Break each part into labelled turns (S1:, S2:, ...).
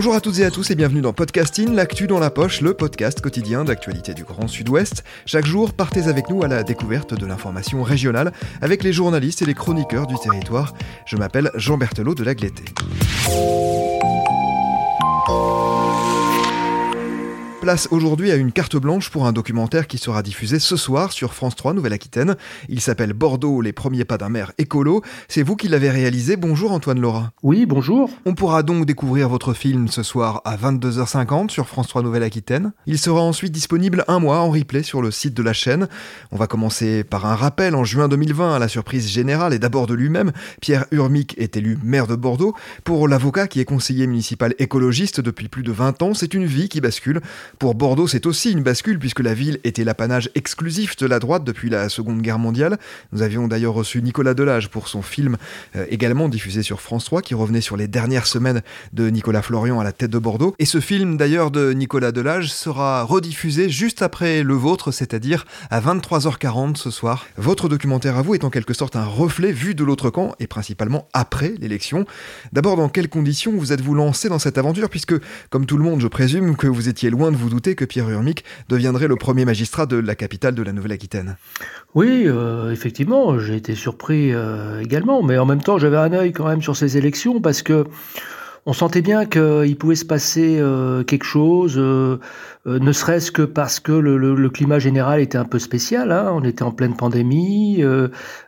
S1: Bonjour à toutes et à tous et bienvenue dans Podcasting, l'actu dans la poche, le podcast quotidien d'actualité du Grand Sud-Ouest. Chaque jour, partez avec nous à la découverte de l'information régionale avec les journalistes et les chroniqueurs du territoire. Je m'appelle Jean Berthelot de Lagleté. Place aujourd'hui à une carte blanche pour un documentaire qui sera diffusé ce soir sur France 3 Nouvelle-Aquitaine. Il s'appelle Bordeaux, les premiers pas d'un maire écolo. C'est vous qui l'avez réalisé. Bonjour Antoine Laura.
S2: Oui, bonjour.
S1: On pourra donc découvrir votre film ce soir à 22h50 sur France 3 Nouvelle-Aquitaine. Il sera ensuite disponible un mois en replay sur le site de la chaîne. On va commencer par un rappel. En juin 2020, à la surprise générale et d'abord de lui-même, Pierre Urmic est élu maire de Bordeaux. Pour l'avocat qui est conseiller municipal écologiste depuis plus de 20 ans, c'est une vie qui bascule. Pour Bordeaux, c'est aussi une bascule puisque la ville était l'apanage exclusif de la droite depuis la Seconde Guerre mondiale. Nous avions d'ailleurs reçu Nicolas Delage pour son film euh, également diffusé sur France 3 qui revenait sur les dernières semaines de Nicolas Florian à la tête de Bordeaux. Et ce film d'ailleurs de Nicolas Delage sera rediffusé juste après le vôtre, c'est-à-dire à 23h40 ce soir. Votre documentaire à vous est en quelque sorte un reflet vu de l'autre camp et principalement après l'élection. D'abord, dans quelles conditions vous êtes-vous lancé dans cette aventure? Puisque, comme tout le monde, je présume que vous étiez loin de vous douter que Pierre Urmic deviendrait le premier magistrat de la capitale de la Nouvelle-Aquitaine.
S2: Oui, euh, effectivement, j'ai été surpris euh, également, mais en même temps, j'avais un œil quand même sur ces élections parce que on sentait bien qu'il pouvait se passer euh, quelque chose, ne serait-ce que parce que le, climat général était un peu spécial. Hein. on était en pleine pandémie.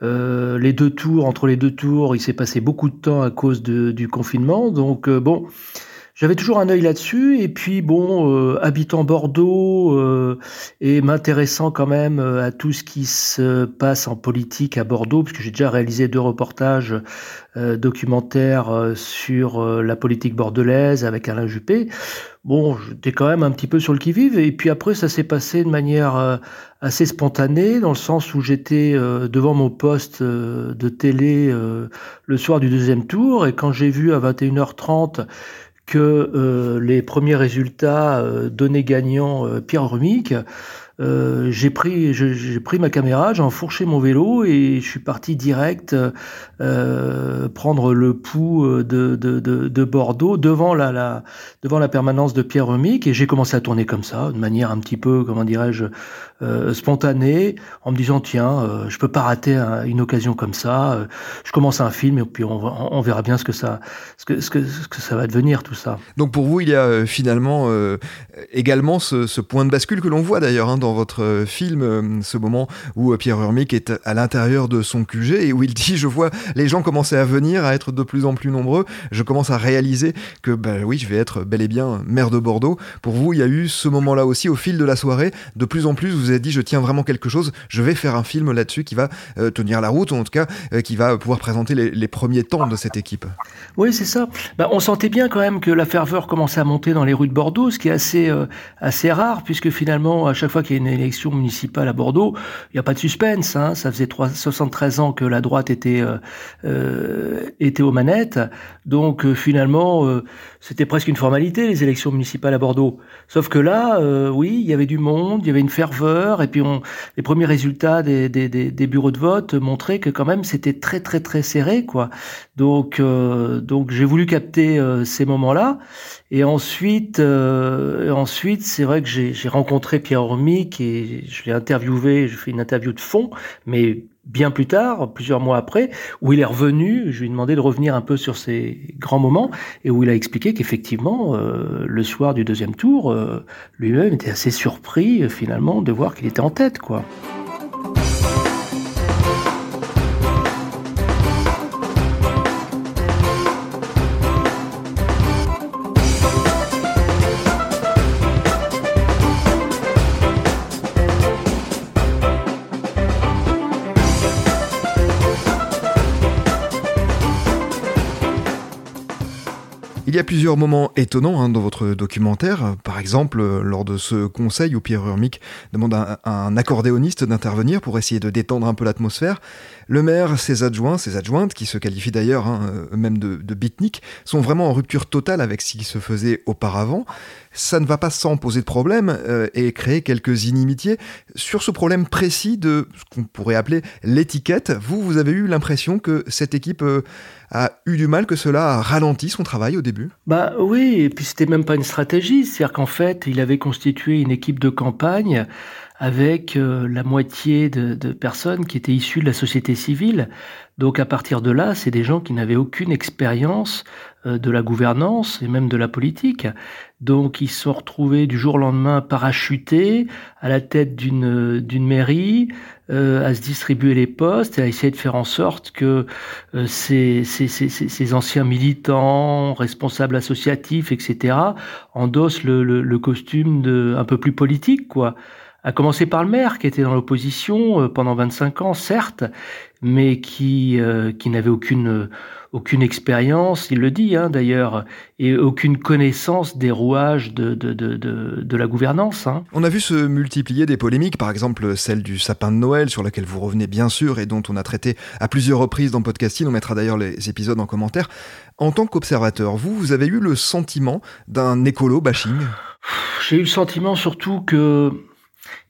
S2: les deux tours, entre les deux tours, il s'est passé beaucoup de temps à cause du confinement. Donc bon, j'avais toujours un œil là-dessus. Et puis, bon, euh, habitant Bordeaux euh, et m'intéressant quand même euh, à tout ce qui se passe en politique à Bordeaux, puisque j'ai déjà réalisé deux reportages documentaires sur la politique bordelaise avec Alain Juppé. Bon, j'étais quand même un petit peu sur le qui-vive. Et puis après, ça s'est passé de manière assez spontanée, dans le sens où j'étais devant mon poste de télé le soir du deuxième tour. Et quand j'ai vu à 21h30 que euh, les premiers résultats euh, donnaient gagnant euh, Pierre Rumic. J'ai pris, j'ai pris ma caméra, j'ai enfourché mon vélo et je suis parti direct prendre le pouls de, de, de, de, Bordeaux devant la, la, devant la permanence de Pierre Remic et j'ai commencé à tourner comme ça, de manière un petit peu, comment dirais-je, euh, spontanée, en me disant tiens, euh, je peux pas rater une occasion comme ça. Euh, je commence un film et puis on, verra bien ce que ça, ce que, ce que, ce que ça va devenir tout ça.
S1: Donc pour vous, il y a finalement également ce, point de bascule que l'on voit d'ailleurs hein, dans votre film, ce moment où Pierre Urmic est à l'intérieur de son QG et où il dit Je vois les gens commencer à venir, à être de plus en plus nombreux. Je commence à réaliser que, ben oui, je vais être bel et bien maire de Bordeaux. Pour vous, il y a eu ce moment-là aussi au fil de la soirée. De plus en plus, vous vous êtes dit Je tiens vraiment quelque chose, je vais faire un film là-dessus qui va tenir la route, ou en tout cas qui va pouvoir présenter les, premiers temps de cette équipe.
S2: Oui, c'est ça. Ben, on sentait bien quand même que la ferveur commençait à monter dans les rues de Bordeaux, ce qui est assez, assez rare, puisque finalement, à chaque fois qu'il y a une élection, municipale à Bordeaux, il n'y a pas de suspense. Hein. Ça faisait 73 ans que la droite était, euh, euh, était aux manettes. Donc euh, finalement, c'était presque une formalité, les élections municipales à Bordeaux. Sauf que là, oui, il y avait du monde, il y avait une ferveur, et puis on, les premiers résultats des, des, des, bureaux de vote montraient que quand même c'était très très très serré. quoi. Donc, donc j'ai voulu capter ces moments-là. Et ensuite, ensuite c'est vrai que j'ai rencontré Pierre Hormic et je l'ai interviewé, je fais une interview de fond, mais bien plus tard, plusieurs mois après, où il est revenu, je lui ai demandé de revenir un peu sur ces grands moments, et où il a expliqué qu'effectivement, euh, le soir du deuxième tour, euh, lui-même était assez surpris euh, finalement de voir qu'il était en tête, quoi.
S1: Y a plusieurs moments étonnants hein, dans votre documentaire. Par exemple, lors de ce conseil où Pierre Urmic demande à un accordéoniste d'intervenir pour essayer de détendre un peu l'atmosphère. Le maire, ses adjoints, ses adjointes, qui se qualifient d'ailleurs hein, eux-mêmes de, de beatnik, sont vraiment en rupture totale avec ce qui se faisait auparavant. Ça ne va pas sans poser de problème euh, et créer quelques inimitiés. Sur ce problème précis de ce qu'on pourrait appeler l'étiquette, vous, vous avez eu l'impression que cette équipe euh, a eu du mal, que cela a ralenti son travail au début
S2: Bah oui, et puis c'était même pas une stratégie, c'est-à-dire qu'en fait, il avait constitué une équipe de campagne avec euh, la moitié de, de, personnes qui étaient issues de la société civile. Donc à partir de là, c'est des gens qui n'avaient aucune expérience euh, de la gouvernance et même de la politique. Donc ils se sont retrouvés du jour au lendemain parachutés à la tête d'une d'une mairie, euh, à se distribuer les postes et à essayer de faire en sorte que euh, ces, ces, ces, ces, anciens militants, responsables associatifs, etc., endossent le, le, le costume de, un peu plus politique, quoi à commencer par le maire qui était dans l'opposition euh, pendant 25 ans, certes, mais qui, euh, qui n'avait aucune, aucune expérience, il le dit hein, d'ailleurs, et aucune connaissance des rouages de, de, de, de, la gouvernance. Hein.
S1: On a vu se multiplier des polémiques, par exemple celle du sapin de Noël, sur laquelle vous revenez bien sûr et dont on a traité à plusieurs reprises dans Podcasting, on mettra d'ailleurs les épisodes en commentaire. En tant qu'observateur, vous, vous avez eu le sentiment d'un écolo bashing?
S2: J'ai eu le sentiment surtout que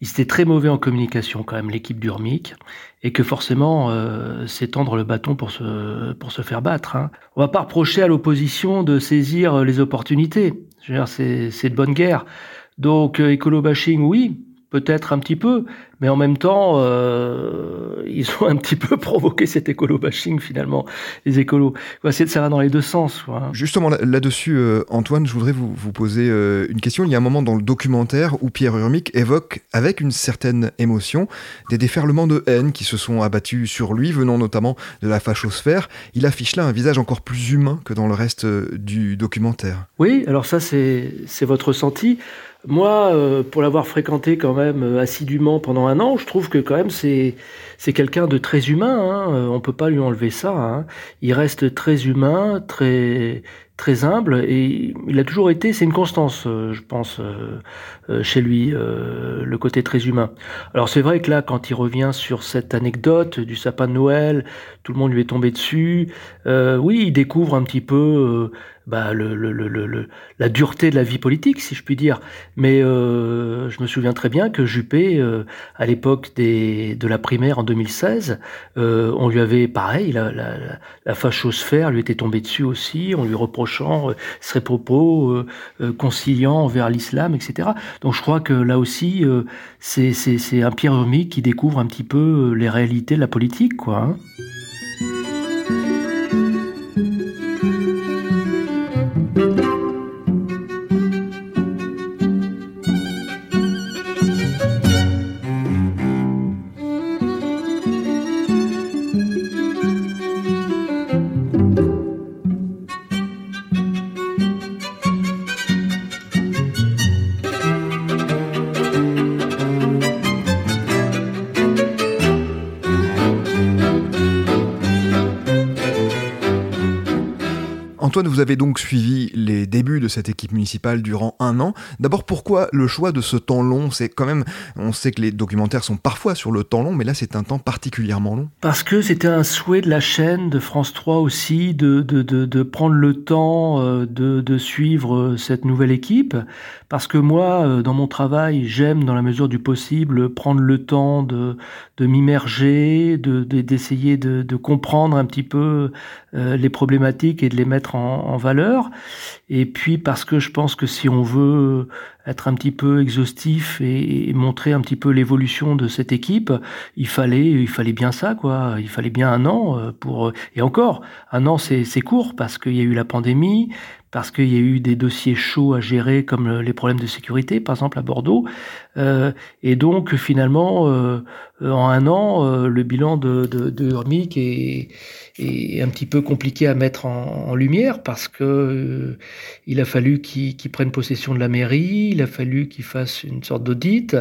S2: ils étaient très mauvais en communication quand même, l'équipe d'Urmic, et que forcément, euh, c'est tendre le bâton pour se, pour se faire battre. Hein. On va pas reprocher à l'opposition de saisir les opportunités. C'est de bonne guerre. Donc, euh, écolo-bashing, oui, peut-être un petit peu, mais en même temps, euh, ils ont un petit peu provoqué cet écolo-bashing finalement, les écolos. Ça va dans les deux sens. Quoi.
S1: Justement, là-dessus, euh, Antoine, je voudrais vous, vous poser euh, une question. Il y a un moment dans le documentaire où Pierre Urmic évoque avec une certaine émotion des déferlements de haine qui se sont abattus sur lui, venant notamment de la fachosphère. Il affiche là un visage encore plus humain que dans le reste du documentaire.
S2: Oui, alors ça, c'est votre ressenti. Moi, pour l'avoir fréquenté quand même assidûment pendant un an, je trouve que quand même c'est c'est quelqu'un de très humain. Hein. Euh, on peut pas lui enlever ça. Hein. Il reste très humain, très très humble et il a toujours été, c'est une constance, je pense, chez lui, le côté très humain. Alors c'est vrai que là, quand il revient sur cette anecdote du sapin de Noël, tout le monde lui est tombé dessus. oui, il découvre un petit peu bah, le, le, le, la dureté de la vie politique, si je puis dire. Mais euh, je me souviens très bien que Juppé, euh, à l'époque de la primaire en 2016, euh, on lui avait, pareil, la, la, la fachosphère lui était tombée dessus aussi, en lui reprochant euh, ses propos euh, euh, conciliants envers l'islam, etc. Donc je crois que là aussi, c'est un Pierre qui découvre un petit peu les réalités de la politique, quoi. Hein.
S1: Antoine, vous avez donc suivi les débuts de cette équipe municipale durant un an. D'abord, pourquoi le choix de ce temps long? C'est quand même, on sait que les documentaires sont parfois sur le temps long, mais là c'est un temps particulièrement long.
S2: Parce que c'était un souhait de la chaîne de France 3 aussi de, de, de, prendre le temps euh, de, de suivre cette nouvelle équipe. Parce que moi, euh, dans mon travail, j'aime dans la mesure du possible prendre le temps de, m'immerger, d'essayer de, de, de, comprendre un petit peu euh, les problématiques et de les mettre en en, valeur. Et puis parce que je pense que si on veut être un petit peu exhaustif et, montrer un petit peu l'évolution de cette équipe, il fallait, il fallait bien ça, quoi. Il fallait bien un an euh, pour. Et encore, un an c'est court parce qu'il y a eu la pandémie, parce qu'il y a eu des dossiers chauds à gérer comme les problèmes de sécurité, par exemple à Bordeaux. Euh, et donc finalement, euh, en un an, le bilan de, de, de Urmic est, est, un petit peu compliqué à mettre en, en lumière parce que il a fallu qu'il qu prenne possession de la mairie, il a fallu qu'il fasse une sorte d'audit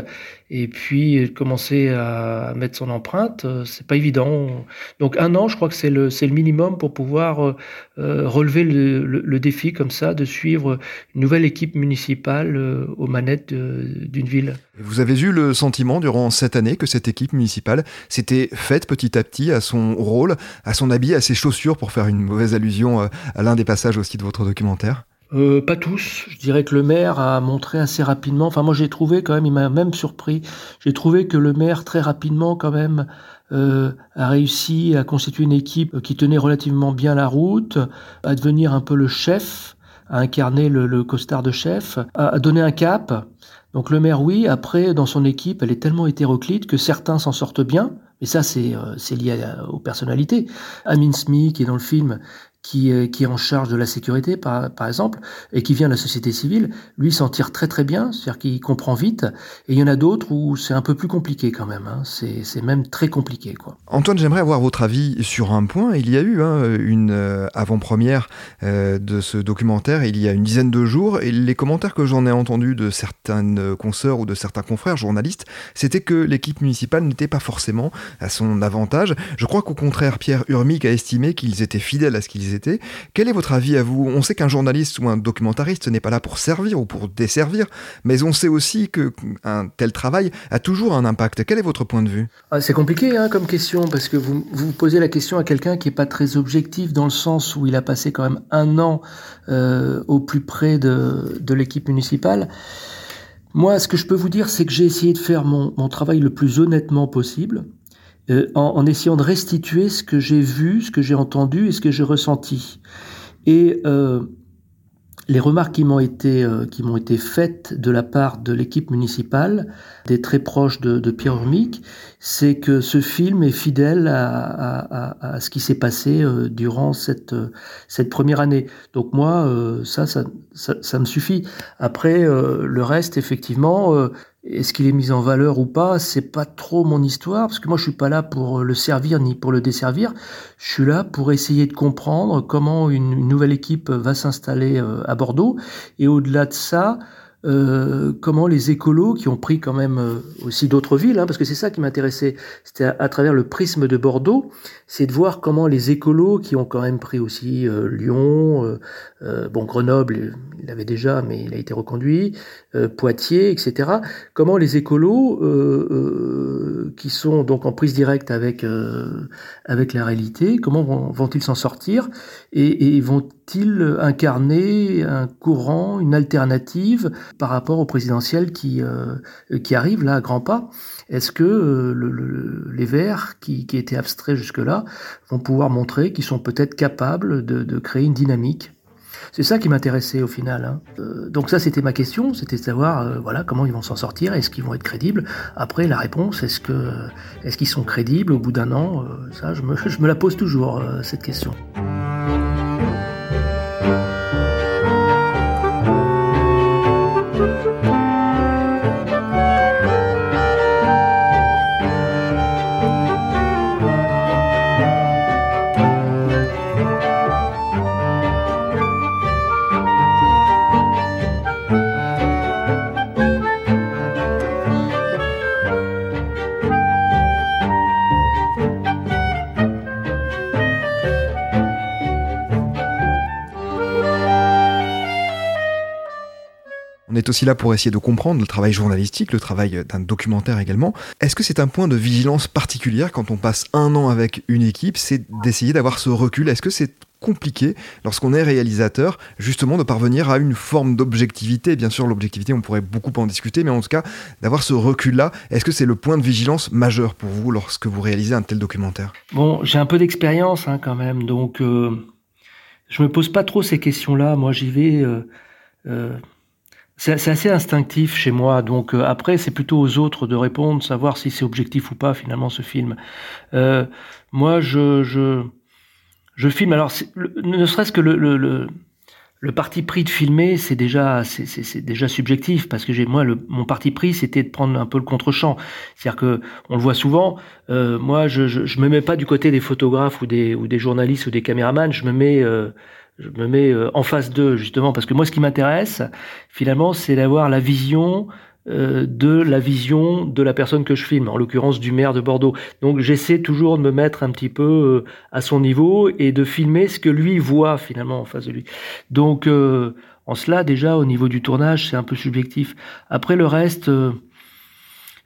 S2: et puis commencer à mettre son empreinte, euh, c'est pas évident. Donc un an, je crois que c'est le, le minimum pour pouvoir euh, euh, relever le, le, défi comme ça, de suivre une nouvelle équipe municipale aux manettes d'une ville.
S1: Vous avez eu le sentiment durant cette année que cette équipe municipale s'était faite petit à petit à son rôle, à son habit, à ses chaussures, pour faire une mauvaise allusion à l'un des passages aussi de votre documentaire?
S2: Euh, pas tous. Je dirais que le maire a montré assez rapidement. Enfin, moi, j'ai trouvé quand même, il m'a même surpris. J'ai trouvé que le maire très rapidement quand même a réussi à constituer une équipe qui tenait relativement bien la route, à devenir un peu le chef, à incarner le, costard de chef, à, donner un cap. Donc le maire, oui, après, dans son équipe, elle est tellement hétéroclite que certains s'en sortent bien, et ça, c'est lié aux personnalités. Amin Smith, qui est dans le film, qui est, qui est en charge de la sécurité, par, par exemple, et qui vient de la société civile, lui s'en tire très très bien, c'est-à-dire qu'il comprend vite. Et il y en a d'autres où c'est un peu plus compliqué quand même. Hein. C'est même très compliqué. Quoi.
S1: Antoine, j'aimerais avoir votre avis sur un point. Il y a eu hein, une euh, avant-première euh, de ce documentaire il y a une dizaine de jours, et les commentaires que j'en ai entendus de certaines consoeurs ou de certains confrères journalistes, c'était que l'équipe municipale n'était pas forcément à son avantage. Je crois qu'au contraire, Pierre Urmic a estimé qu'ils étaient fidèles à ce qu'ils quel est votre avis à vous? On sait qu'un journaliste ou un documentariste n'est pas là pour servir ou pour desservir, mais on sait aussi qu'un tel travail a toujours un impact. Quel est votre point de vue?
S2: Ah, C'est compliqué hein, comme question, parce que vous, vous posez la question à quelqu'un qui n'est pas très objectif dans le sens où il a passé quand même un an euh, au plus près de, l'équipe municipale. Moi, ce que je peux vous dire, c'est que j'ai essayé de faire mon travail le plus honnêtement possible. Euh, en, essayant de restituer ce que j'ai vu, ce que j'ai entendu et ce que j'ai ressenti. Et euh, les remarques qui m'ont été euh, qui m'ont été faites de la part de l'équipe municipale, des très proches de, de Pierre Urmic, c'est que ce film est fidèle à, à, à ce qui s'est passé euh, durant cette cette première année. Donc moi, euh, ça, ça, ça, ça, me suffit. Après, le reste, effectivement. Est-ce qu'il est mis en valeur ou pas? C'est pas trop mon histoire parce que moi je suis pas là pour le servir ni pour le desservir. Je suis là pour essayer de comprendre comment une, nouvelle équipe va s'installer euh, à Bordeaux et au-delà de ça, euh, comment les écolos, qui ont pris quand même euh, aussi d'autres villes, hein, parce que c'est ça qui m'intéressait, c'était à, travers le prisme de Bordeaux, c'est de voir comment les écolos, qui ont quand même pris aussi euh, Lyon, bon Grenoble, il l'avait déjà, mais il a été reconduit, Poitiers, etc., comment les écolos, qui sont donc en prise directe avec, avec la réalité, comment vont-ils s'en sortir et, et vont-ils incarner un courant, une alternative par rapport au présidentiel qui, euh, qui arrive là à grands pas Est-ce que euh, le, les Verts, qui, qui étaient abstraits jusque-là, vont pouvoir montrer qu'ils sont peut-être capables de, de, créer une dynamique? C'est ça qui m'intéressait au final. Hein. Euh, donc ça, c'était ma question, c'était de savoir, voilà, comment ils vont s'en sortir, est-ce qu'ils vont être crédibles? Après, la réponse, est-ce que, est-ce qu'ils sont crédibles au bout d'un an? Ça, je me, je me la pose toujours cette question.
S1: On est aussi là pour essayer de comprendre le travail journalistique, le travail d'un documentaire également. Est-ce que c'est un point de vigilance particulière quand on passe un an avec une équipe, c'est d'essayer d'avoir ce recul? Est-ce que c'est compliqué lorsqu'on est réalisateur, justement de parvenir à une forme d'objectivité? Bien sûr, l'objectivité, on pourrait beaucoup en discuter, mais en tout cas, d'avoir ce recul-là, est-ce que c'est le point de vigilance majeur pour vous lorsque vous réalisez un tel documentaire?
S2: Bon, j'ai un peu d'expérience hein, quand même, donc euh, je me pose pas trop ces questions-là. Moi, j'y vais. Euh, euh, c'est assez instinctif chez moi, donc euh, après c'est plutôt aux autres de répondre, savoir si c'est objectif ou pas finalement ce film. Euh, moi je, je, je filme, alors ne serait-ce que le, le, le, le, parti pris de filmer, c'est déjà c'est déjà subjectif parce que j'ai moi le, mon parti pris c'était de prendre un peu le contre-champ, c'est-à-dire que on le voit souvent. Euh, moi je, je, je me mets pas du côté des photographes ou des ou des journalistes ou des caméramans, je me mets euh, je me mets euh, en face d'eux justement parce que moi ce qui m'intéresse finalement c'est d'avoir la vision euh, de la vision de la personne que je filme, en l'occurrence du maire de Bordeaux. Donc j'essaie toujours de me mettre un petit peu euh, à son niveau et de filmer ce que lui voit finalement en face de lui. Donc en cela déjà au niveau du tournage c'est un peu subjectif. Après le reste,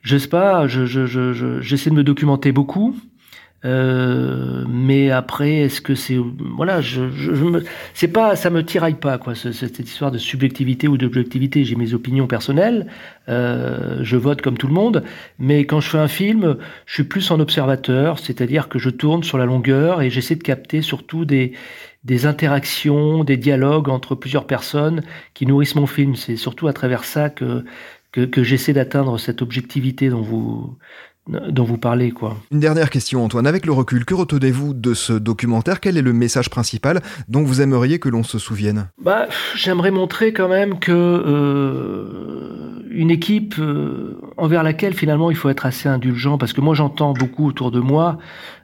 S2: je sais pas, j'essaie je, je, de me documenter beaucoup. Euh, mais après, est-ce que c'est voilà, je, je, me, c'est pas, ça me tiraille pas quoi, cette histoire de subjectivité ou d'objectivité. J'ai mes opinions personnelles, euh, je vote comme tout le monde, mais quand je fais un film, je suis plus en observateur, c'est-à-dire que je tourne sur la longueur et j'essaie de capter surtout des des interactions, des dialogues entre plusieurs personnes qui nourrissent mon film. C'est surtout à travers ça que que, que j'essaie d'atteindre cette objectivité dont vous dont vous parlez. Quoi.
S1: Une dernière question, Antoine. Avec le recul, que retenez-vous de ce documentaire? Quel est le message principal dont vous aimeriez que l'on se souvienne?
S2: Bah, J'aimerais montrer quand même que euh, une équipe euh, envers laquelle finalement il faut être assez indulgent, parce que moi j'entends beaucoup autour de moi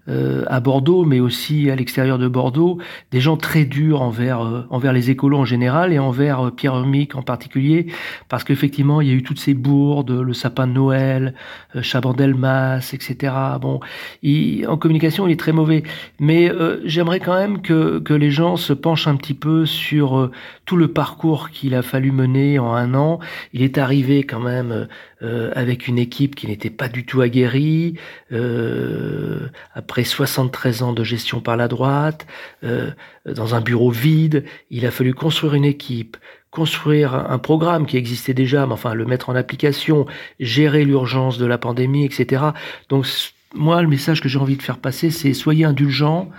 S2: euh, à Bordeaux, mais aussi à l'extérieur de Bordeaux, des gens très durs envers euh, envers les écolos en général et envers euh, Pierre Hermic en particulier, parce qu'effectivement il y a eu toutes ces bourdes, le sapin de Noël, Chabandelmas, etc. Bon, en communication il est très mauvais, mais j'aimerais quand même que que les gens se penchent un petit peu sur tout le parcours qu'il a fallu mener en un an. Il est arrivé quand même euh, avec une équipe qui n'était pas du tout aguerrie, euh, après 73 ans de gestion par la droite, euh, dans un bureau vide, il a fallu construire une équipe, construire un programme qui existait déjà, mais enfin le mettre en application, gérer l'urgence de la pandémie, etc. Donc moi, le message que j'ai envie de faire passer, c'est soyez indulgents,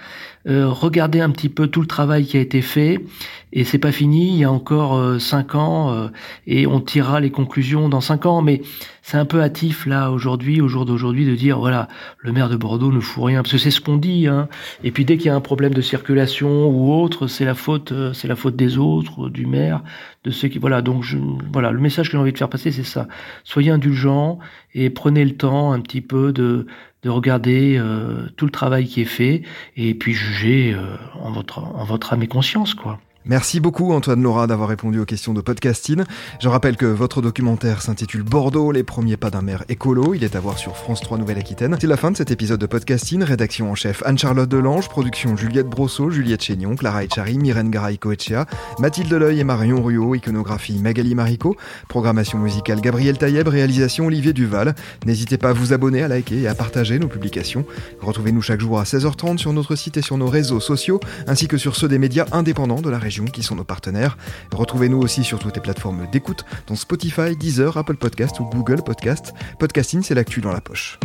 S2: euh, regardez un petit peu tout le travail qui a été fait, et c'est pas fini. Il y a encore euh, cinq ans, euh, et on tirera les conclusions dans cinq ans. Mais c'est un peu hâtif là aujourd'hui, au jour d'aujourd'hui, de dire voilà, le maire de Bordeaux ne fout rien, parce que c'est ce qu'on dit. Hein. Et puis dès qu'il y a un problème de circulation ou autre, c'est la faute, c'est la faute des autres, du maire, de ceux qui voilà. Donc je, voilà, le message que j'ai envie de faire passer, c'est ça. Soyez indulgents et prenez le temps un petit peu de de regarder euh, tout le travail qui est fait et puis euh, en, votre, en votre âme et conscience, quoi.
S1: Merci beaucoup Antoine Laura d'avoir répondu aux questions de podcasting. Je rappelle que votre documentaire s'intitule Bordeaux, les premiers pas d'un maire écolo. Il est à voir sur France 3 Nouvelle-Aquitaine. C'est la fin de cet épisode de podcasting. Rédaction en chef Anne-Charlotte Delange, production Juliette Brosseau, Juliette Chénion, Clara Echari, Myrène Garay-Coetchea, Mathilde Leuil et Marion Ruot, iconographie Magali Marico, programmation musicale Gabriel Taïeb, réalisation Olivier Duval. N'hésitez pas à vous abonner, à liker et à partager nos publications. Retrouvez-nous chaque jour à 16h30 sur notre site et sur nos réseaux sociaux, ainsi que sur ceux des médias indépendants de la qui sont nos partenaires. Retrouvez-nous aussi sur toutes les plateformes d'écoute, dont Spotify, Deezer, Apple Podcast ou Google Podcast. Podcasting, c'est l'actu dans la poche.